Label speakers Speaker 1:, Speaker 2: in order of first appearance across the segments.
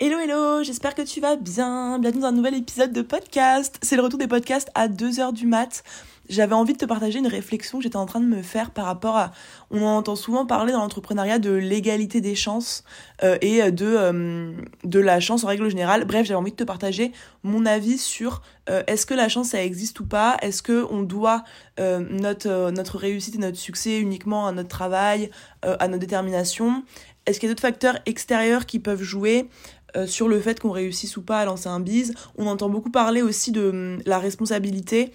Speaker 1: Hello hello, j'espère que tu vas bien. Bienvenue dans un nouvel épisode de podcast. C'est le retour des podcasts à 2h du mat. J'avais envie de te partager une réflexion que j'étais en train de me faire par rapport à... On entend souvent parler dans l'entrepreneuriat de l'égalité des chances euh, et de, euh, de la chance en règle générale. Bref, j'avais envie de te partager mon avis sur euh, est-ce que la chance ça existe ou pas? Est-ce que on doit notre, notre réussite et notre succès uniquement à notre travail, à notre détermination Est-ce qu'il y a d'autres facteurs extérieurs qui peuvent jouer? Euh, sur le fait qu'on réussisse ou pas à lancer un bise. On entend beaucoup parler aussi de hum, la responsabilité.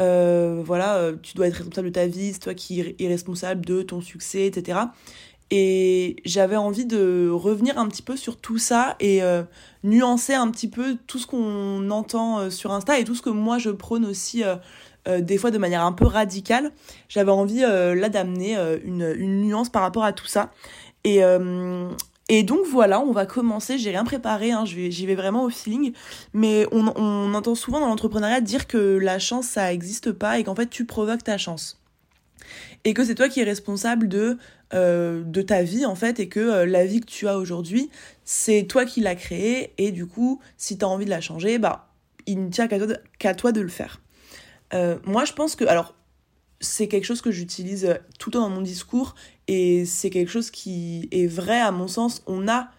Speaker 1: Euh, voilà, euh, tu dois être responsable de ta vie, c'est toi qui es responsable de ton succès, etc. Et j'avais envie de revenir un petit peu sur tout ça et nuancer un petit peu tout ce qu'on entend sur Insta et tout ce que moi je prône aussi des fois de manière un peu radicale. J'avais envie là d'amener une, une, nuance par rapport à tout ça. Et, et donc voilà, on va commencer. J'ai rien préparé, hein, j'y vais, vraiment au feeling. Mais on, entend souvent dans l'entrepreneuriat dire que la chance, ça n'existe pas et qu'en fait, tu provoques ta chance. Et que c'est toi qui es responsable de, euh, ta vie, en fait, et que euh, la vie que tu as aujourd'hui, c'est toi qui l'as créée. Et du coup, si tu as envie de la changer, bah, il ne tient qu'à toi, qu'à toi de le faire. Euh, moi, je pense que. Alors, c'est quelque chose que j'utilise tout le temps dans mon discours et c'est quelque chose qui est vrai à mon sens. On a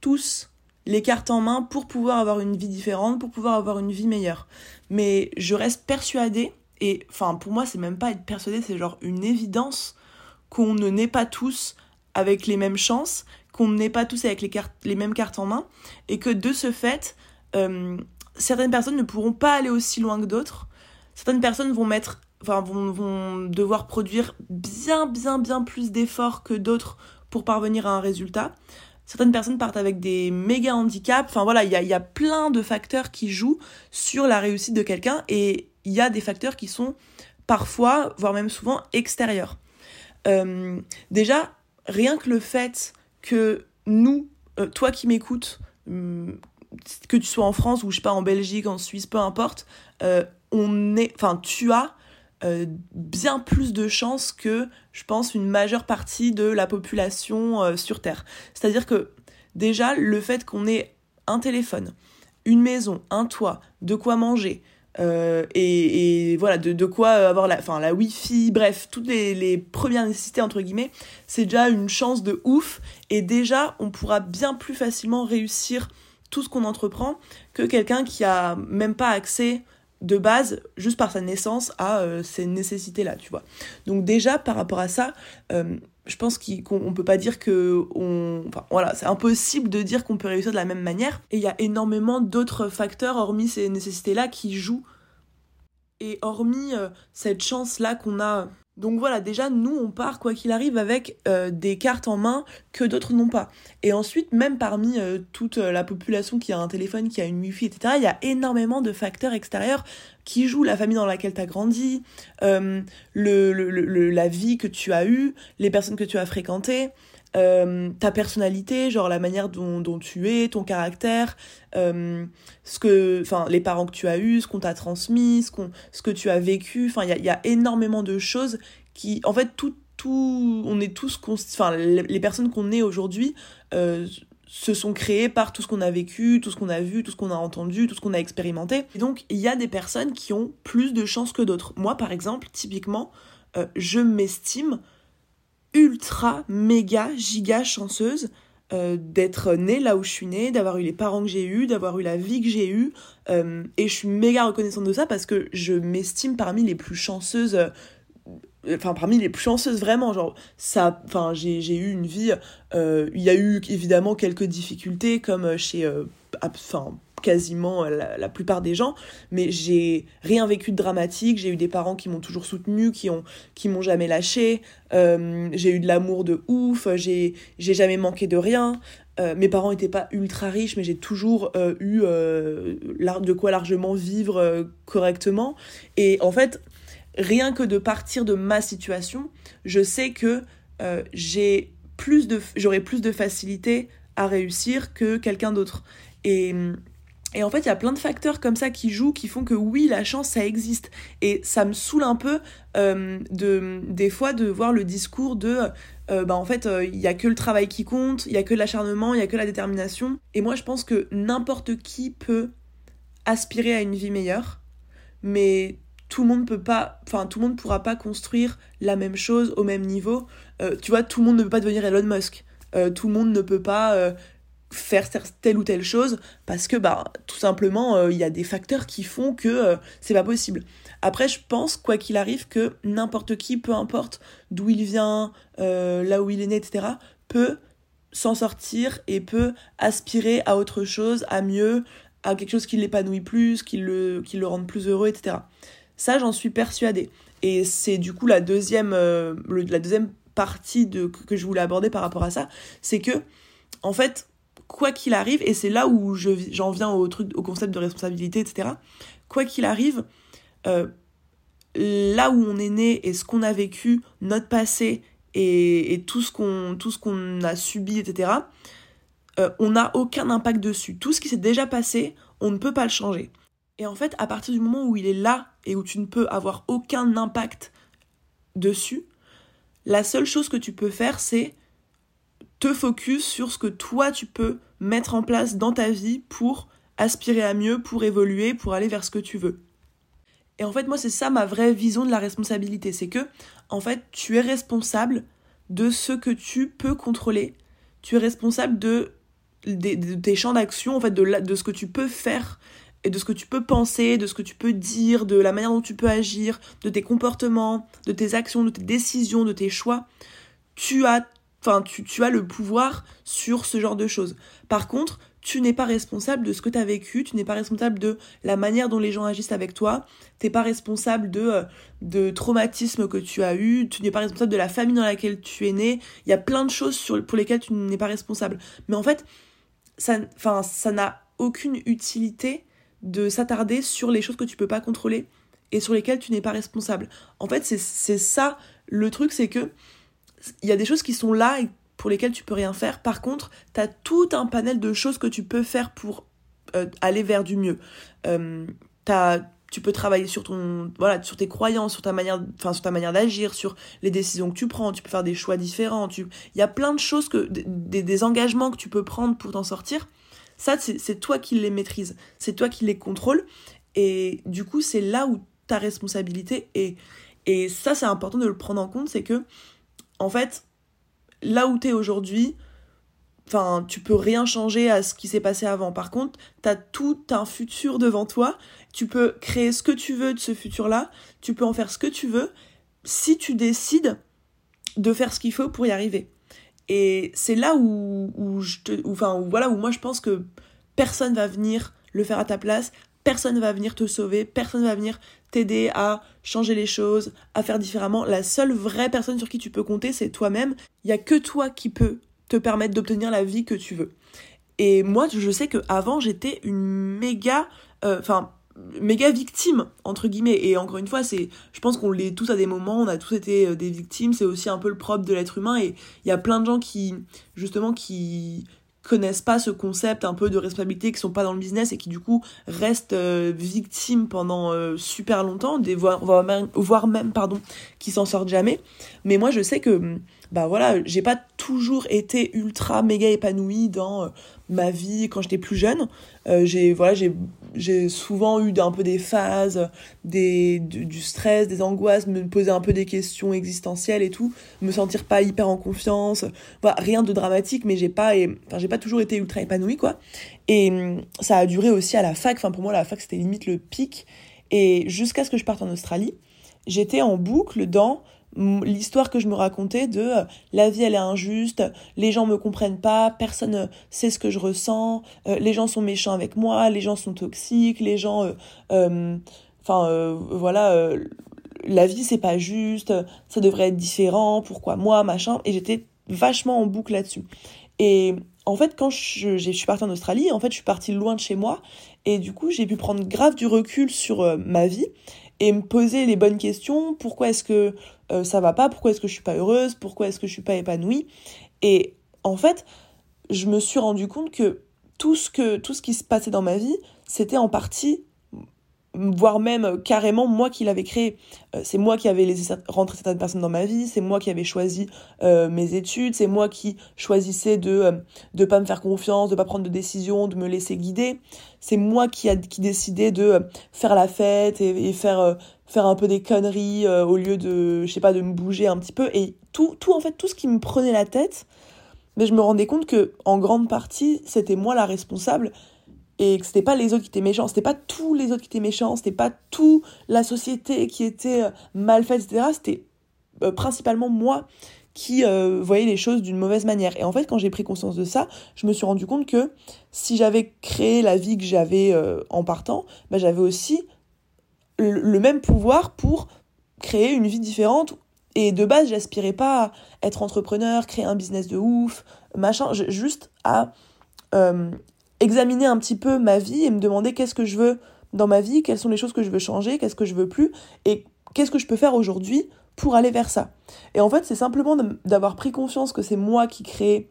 Speaker 1: tous les cartes en main pour pouvoir avoir une vie différente, pour pouvoir avoir une vie meilleure. Mais je reste persuadée, et enfin pour moi c'est même pas être persuadée, c'est genre une évidence qu'on ne naît pas tous avec les mêmes chances, qu'on ne naît pas tous avec les, cartes, les mêmes cartes en main, et que de ce fait, euh, certaines personnes ne pourront pas aller aussi loin que d'autres. Certaines personnes vont mettre enfin, vont, vont devoir produire bien, bien, bien plus d'efforts que d'autres pour parvenir à un résultat. Certaines personnes partent avec des méga handicaps. Enfin voilà, il y a, y a plein de facteurs qui jouent sur la réussite de quelqu'un et il y a des facteurs qui sont parfois, voire même souvent, extérieurs. Euh, déjà, rien que le fait que nous, euh, toi qui m'écoutes, hum, que tu sois en France ou je sais pas en Belgique, en Suisse, peu importe, euh, on est, enfin tu as euh, bien plus de chances que, je pense, une majeure partie de la population euh, sur Terre. C'est-à-dire que déjà, le fait qu'on ait un téléphone, une maison, un toit, de quoi manger, euh, et, voilà, de, quoi avoir la, enfin, la Wi-Fi, bref, toutes les, les premières nécessités, entre guillemets, c'est déjà une chance de ouf. Et déjà, on pourra bien plus facilement réussir tout ce qu'on entreprend que quelqu'un qui a même pas accès de base, juste par sa naissance, à euh, ces nécessités-là, tu vois. Donc déjà, par rapport à ça, euh, je pense qu'on ne peut pas dire que... On, enfin, voilà, c'est impossible de dire qu'on peut réussir de la même manière. Et il y a énormément d'autres facteurs, hormis ces nécessités-là, qui jouent. Et hormis euh, cette chance-là qu'on a donc voilà, déjà, nous, on part, quoi qu'il arrive, avec euh, des cartes en main que d'autres n'ont pas. Et ensuite, même parmi euh, toute euh, la population qui a un téléphone, qui a une Wi-Fi, etc., il y a énormément de facteurs extérieurs qui jouent. La famille dans laquelle tu as grandi, le, le, la vie que tu as eue, les personnes que tu as fréquentées, euh, ta personnalité, genre la manière dont, tu es, ton caractère, euh, ce que, enfin, les parents que tu as eus, ce qu'on t'a transmis, ce, qu'on, ce que tu as vécu. Enfin, il y a, y a, énormément de choses qui, en fait, tout, tout, on est tous, enfin, les personnes qu'on est aujourd'hui euh, se sont créées par tout ce qu'on a vécu, tout ce qu'on a vu, tout ce qu'on a entendu, tout ce qu'on a expérimenté. Et donc, il y a des personnes qui ont plus de chance que d'autres. Moi, par exemple, typiquement, je m'estime ultra, méga, giga chanceuse euh, d'être née là où je suis née, d'avoir eu les parents que j'ai eus, d'avoir eu la vie que j'ai eue. Euh, et je suis méga reconnaissante de ça parce que je m'estime parmi les plus chanceuses. Euh, enfin, parmi les plus chanceuses vraiment. Genre, ça. Enfin, j'ai eu une vie. Il y a eu évidemment quelques difficultés comme chez. Enfin, quasiment la, plupart des gens, mais j'ai rien vécu de dramatique, j'ai eu des parents qui m'ont toujours soutenu, qui ont qui m'ont jamais lâché, euh, j'ai eu de l'amour de ouf, j'ai j'ai jamais manqué de rien. Euh, mes parents n'étaient pas ultra riches, mais j'ai toujours euh, eu de quoi largement vivre correctement. Et en fait, rien que de partir de ma situation, je sais que j'ai plus de j'aurai plus de facilité à réussir que quelqu'un d'autre. Et et en fait, il y a plein de facteurs comme ça qui jouent, qui font que oui, la chance, ça existe. Et ça me saoule un peu euh, de, des fois de voir le discours de euh, bah en fait, il euh, n'y a que le travail qui compte, il y a que l'acharnement, il y a que la détermination. Et moi, je pense que n'importe qui peut aspirer à une vie meilleure, mais tout le monde peut pas, enfin tout le monde pourra pas construire la même chose au même niveau. Euh, tu vois, tout le monde ne peut pas devenir Elon Musk. tout le monde ne peut pas faire telle ou telle chose parce que bah tout simplement il y a des facteurs qui font que c'est pas possible. Après, je pense, quoi qu'il arrive, que n'importe qui, peu importe d'où il vient, euh, là où il est né, etc., peut s'en sortir et peut aspirer à autre chose, à mieux, à quelque chose qui l'épanouit plus, qui le, qui le rende plus heureux, etc. Ça, j'en suis persuadée. Et c'est du coup la deuxième, euh, la deuxième partie de, que je voulais aborder par rapport à ça, c'est que, en fait, quoi qu'il arrive, et c'est là où j'en viens au, truc, au concept de responsabilité, etc., quoi qu'il arrive, euh, là où on est né et ce qu'on a vécu, notre passé et, tout ce qu'on tout ce qu'on a subi, etc. Euh, on n'a aucun impact dessus. Tout ce qui s'est déjà passé, on ne peut pas le changer. Et en fait, à partir du moment où il est là et où tu ne peux avoir aucun impact dessus, la seule chose que tu peux faire, c'est te focus sur ce que toi tu peux mettre en place dans ta vie pour aspirer à mieux, pour évoluer, pour aller vers ce que tu veux. Et en fait, moi, c'est ça ma vraie vision de la responsabilité. C'est que, en fait, tu es responsable de ce que tu peux contrôler. Tu es responsable de, tes champs d'action, en fait, de, de ce que tu peux faire et de ce que tu peux penser, de ce que tu peux dire, de la manière dont tu peux agir, de tes comportements, de tes actions, de tes décisions, de tes choix. Tu as, tu, as le pouvoir sur ce genre de choses. Par contre, tu n'es pas responsable de ce que tu as vécu, tu n'es pas responsable de la manière dont les gens agissent avec toi, tu n'es pas responsable de, euh, de traumatismes que tu as eu, tu n'es pas responsable de la famille dans laquelle tu es né. Il y a plein de choses pour lesquelles tu n'es pas responsable. Mais en fait, ça ça n'a aucune utilité de s'attarder sur les choses que tu peux pas contrôler et sur lesquelles tu n'es pas responsable. En fait, c'est ça le truc, c'est que il y a des choses qui sont là pour lesquels tu peux rien faire. Par contre, tu as tout un panel de choses que tu peux faire pour euh, aller vers du mieux. Euh, tu peux travailler sur ton voilà sur tes croyances sur ta manière manière d'agir sur les décisions que tu prends. Tu peux faire des choix différents. Il y a plein de choses que des, des engagements que tu peux prendre pour t'en sortir. Ça c'est toi qui les maîtrises. C'est toi qui les contrôles. Et du coup c'est là où ta responsabilité est. Et ça c'est important de le prendre en compte c'est que en fait là où tu es aujourd'hui, enfin, tu peux rien changer à ce qui s'est passé avant. Par contre, tu as tout un futur devant toi. Tu peux créer ce que tu veux de ce futur-là. Tu peux en faire ce que tu veux si tu décides de faire ce qu'il faut pour y arriver. Et c'est là où, où je te, enfin, voilà, où moi je pense que personne va venir le faire à ta place, personne va venir te sauver, personne va venir t'aider à changer les choses, à faire différemment. La seule vraie personne sur qui tu peux compter, c'est toi-même. Il y a que toi qui peux te permettre d'obtenir la vie que tu veux. Et moi, je sais que avant, j'étais une méga, euh, enfin, méga victime entre guillemets. Et encore une fois, c'est, je pense qu'on l'est tous à des moments. On a tous été euh, des victimes. C'est aussi un peu le propre de l'être humain. Et il y a plein de gens qui, justement, qui connaissent pas ce concept un peu de responsabilité, qui sont pas dans le business et qui du coup restent euh, victimes pendant euh, super longtemps, des voire, voire même, pardon, qui s'en sortent jamais. Mais moi je sais que bah voilà, j'ai pas toujours été ultra méga épanouie dans euh, ma vie quand j'étais plus jeune. Euh, j'ai voilà, j'ai souvent eu un peu des phases, des du, stress, des angoisses, me poser un peu des questions existentielles et tout, me sentir pas hyper en confiance. Voilà, rien de dramatique, mais j'ai pas enfin j'ai pas toujours été ultra épanouie quoi. Et hum, ça a duré aussi à la fac. Enfin pour moi la fac c'était limite le pic. Et jusqu'à ce que je parte en Australie, j'étais en boucle dans l'histoire que je me racontais de euh, la vie elle est injuste, les gens me comprennent pas, personne euh, sait ce que je ressens, euh, les gens sont méchants avec moi, les gens sont toxiques, les gens enfin voilà la vie c'est pas juste, ça devrait être différent, pourquoi moi, machin et j'étais vachement en boucle là-dessus. Et en fait quand je, je suis partie en Australie, en fait je suis partie loin de chez moi et du coup j'ai pu prendre grave du recul sur ma vie et me poser les bonnes questions. Pourquoi est-ce que euh, ça va pas Pourquoi est-ce que je suis pas heureuse Pourquoi est-ce que je suis pas épanouie? Et en fait, je me suis rendu compte que tout ce que tout ce qui se passait dans ma vie, c'était en partie voire même carrément moi qui l'avais créé. c'est moi qui avais laissé rentrer certaines personnes dans ma vie, c'est moi qui avais choisi mes études, c'est moi qui choisissais de ne pas me faire confiance, de pas prendre de décision, de me laisser guider. C'est moi qui a qui décidais de faire la fête et, et faire faire un peu des conneries au lieu de je sais pas de me bouger un petit peu et tout tout en fait tout ce qui me prenait la tête mais je me rendais compte que en grande partie c'était moi la responsable et que c'était pas les autres qui étaient méchants, c'était pas tous les autres qui étaient méchants, c'était pas toute la société qui était euh, mal faite, etc. C'était euh, principalement moi qui euh, voyais les choses d'une mauvaise manière. Et en fait, quand j'ai pris conscience de ça, je me suis rendu compte que si j'avais créé la vie que j'avais en partant, bah, j'avais aussi le, même pouvoir pour créer une vie différente et de base, j'aspirais pas à être entrepreneur, créer un business de ouf, machin, juste à euh, examiner un petit peu ma vie et me demander qu'est-ce que je veux dans ma vie, quelles sont les choses que je veux changer, qu'est-ce que je veux plus et qu'est-ce que je peux faire aujourd'hui pour aller vers ça. Et en fait, c'est simplement d'avoir pris conscience que c'est moi qui crée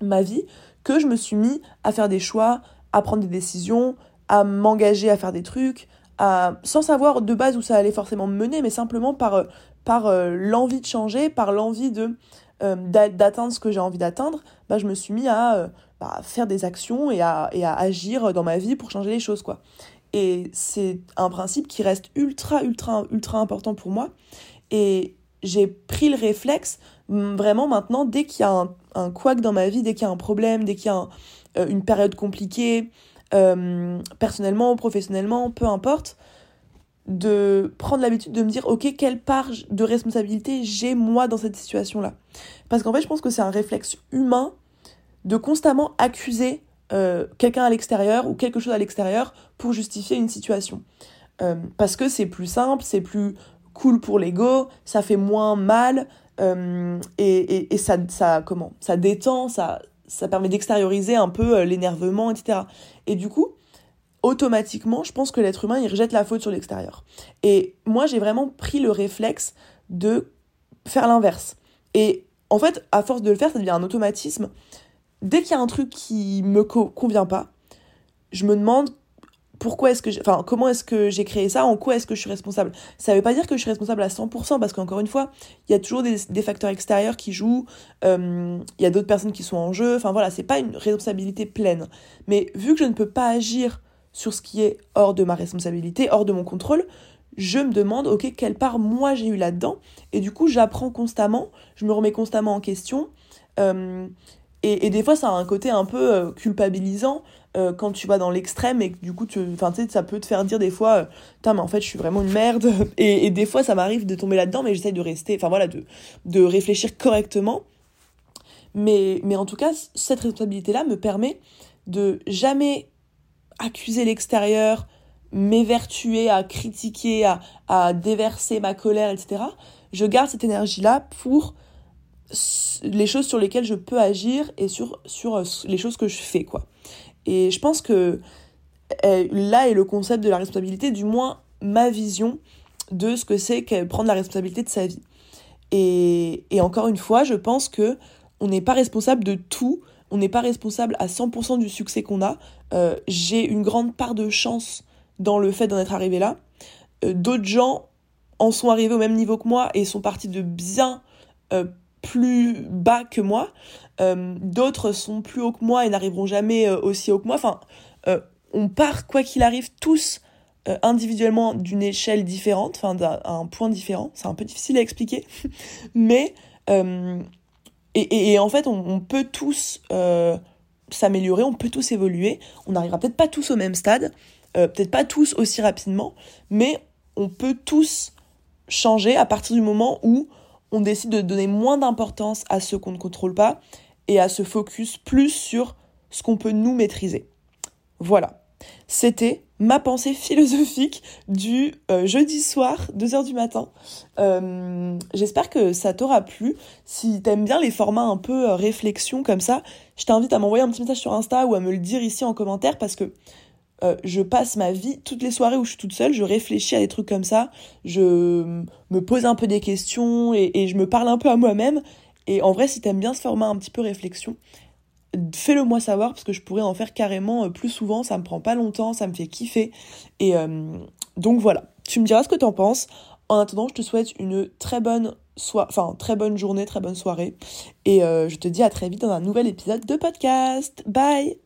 Speaker 1: ma vie que je me suis mis à faire des choix, à prendre des décisions, à m'engager à faire des trucs, sans savoir de base où ça allait forcément me mener, mais simplement par euh, par euh, l'envie de changer, par l'envie de euh, d'atteindre ce que j'ai envie d'atteindre, bah, je me suis mis à bah, faire des actions et à, et à agir dans ma vie pour changer les choses. quoi. Et c'est un principe qui reste ultra, ultra, ultra important pour moi. Et j'ai pris le réflexe, vraiment maintenant, dès qu'il y a un, un dans ma vie, dès qu'il y a un problème, dès qu'il y a une période compliquée, personnellement ou professionnellement, peu importe, de prendre l'habitude de me dire ok quelle part de responsabilité j'ai moi dans cette situation là parce qu'en fait je pense que c'est un réflexe humain de constamment accuser euh, quelqu'un à l'extérieur ou quelque chose à l'extérieur pour justifier une situation euh, parce que c'est plus simple c'est plus cool pour l'ego ça fait moins mal euh, et, et, ça, ça comment ça détend ça ça permet d'extérioriser un peu l'énervement etc et du coup automatiquement, je pense que l'être humain, il rejette la faute sur l'extérieur. Et moi, j'ai vraiment pris le réflexe de faire l'inverse. Et en fait, à force de le faire, ça devient un automatisme. Dès qu'il y a un truc qui me convient pas, je me demande pourquoi est-ce que enfin comment est-ce que j'ai créé ça en quoi est-ce que je suis responsable. Ça veut pas dire que je suis responsable à 100% parce qu'encore une fois il y a toujours des, facteurs extérieurs qui jouent euh, il y a d'autres personnes qui sont en jeu enfin voilà c'est pas une responsabilité pleine. Mais vu que je ne peux pas agir sur ce qui est hors de ma responsabilité, hors de mon contrôle, je me demande, ok, quelle part moi j'ai eu là-dedans, et du coup j'apprends constamment, je me remets constamment en question, euh, et, des fois ça a un côté un peu euh, culpabilisant euh, quand tu vas dans l'extrême, et du coup tu, sais, ça peut te faire dire des fois, putain mais en fait je suis vraiment une merde, et, des fois ça m'arrive de tomber là-dedans, mais j'essaie de rester, enfin voilà, de, de réfléchir correctement, mais, mais en tout cas cette responsabilité-là me permet de jamais accuser l'extérieur, m'évertuer à critiquer, à, à déverser ma colère, etc. Je garde cette énergie-là pour les choses sur lesquelles je peux agir et sur, sur euh, les choses que je fais, quoi. Et je pense que euh, là est le concept de la responsabilité, du moins ma vision de ce que c'est que prendre la responsabilité de sa vie. Et, et encore une fois, je pense que on n'est pas responsable de tout, on n'est pas responsable à 100% du succès qu'on a. Euh, j'ai une grande part de chance dans le fait d'en être arrivé là. D'autres gens en sont arrivés au même niveau que moi et sont partis de bien plus bas que moi. D'autres sont plus hauts que moi et n'arriveront jamais aussi haut que moi. Enfin, on part, quoi qu'il arrive, tous individuellement d'une échelle différente, enfin d'un point différent. C'est un peu difficile à expliquer. Mais et, en fait, on, peut tous euh, s'améliorer, on peut tous évoluer. On n'arrivera peut-être pas tous au même stade, euh, peut-être pas tous aussi rapidement, mais on peut tous changer à partir du moment où on décide de donner moins d'importance à ce qu'on ne contrôle pas et à se focus plus sur ce qu'on peut nous maîtriser. Voilà. C'était ma pensée philosophique du euh, jeudi soir, 2h du matin. Euh, j'espère que ça t'aura plu. Si t'aimes bien les formats un peu euh, réflexion comme ça, je t'invite à m'envoyer un petit message sur Insta ou à me le dire ici en commentaire parce que je passe ma vie, toutes les soirées où je suis toute seule, je réfléchis à des trucs comme ça, je me pose un peu des questions et, je me parle un peu à moi-même. Et en vrai, si t'aimes bien ce format un petit peu réflexion, fais-le moi savoir parce que je pourrais en faire carrément euh, plus souvent, ça me prend pas longtemps, ça me fait kiffer et, euh, Donc voilà, tu me diras ce que t'en penses. En attendant, je te souhaite une très bonne soirée, enfin très bonne journée, très bonne soirée. Et euh, je te dis à très vite dans un nouvel épisode de podcast. Bye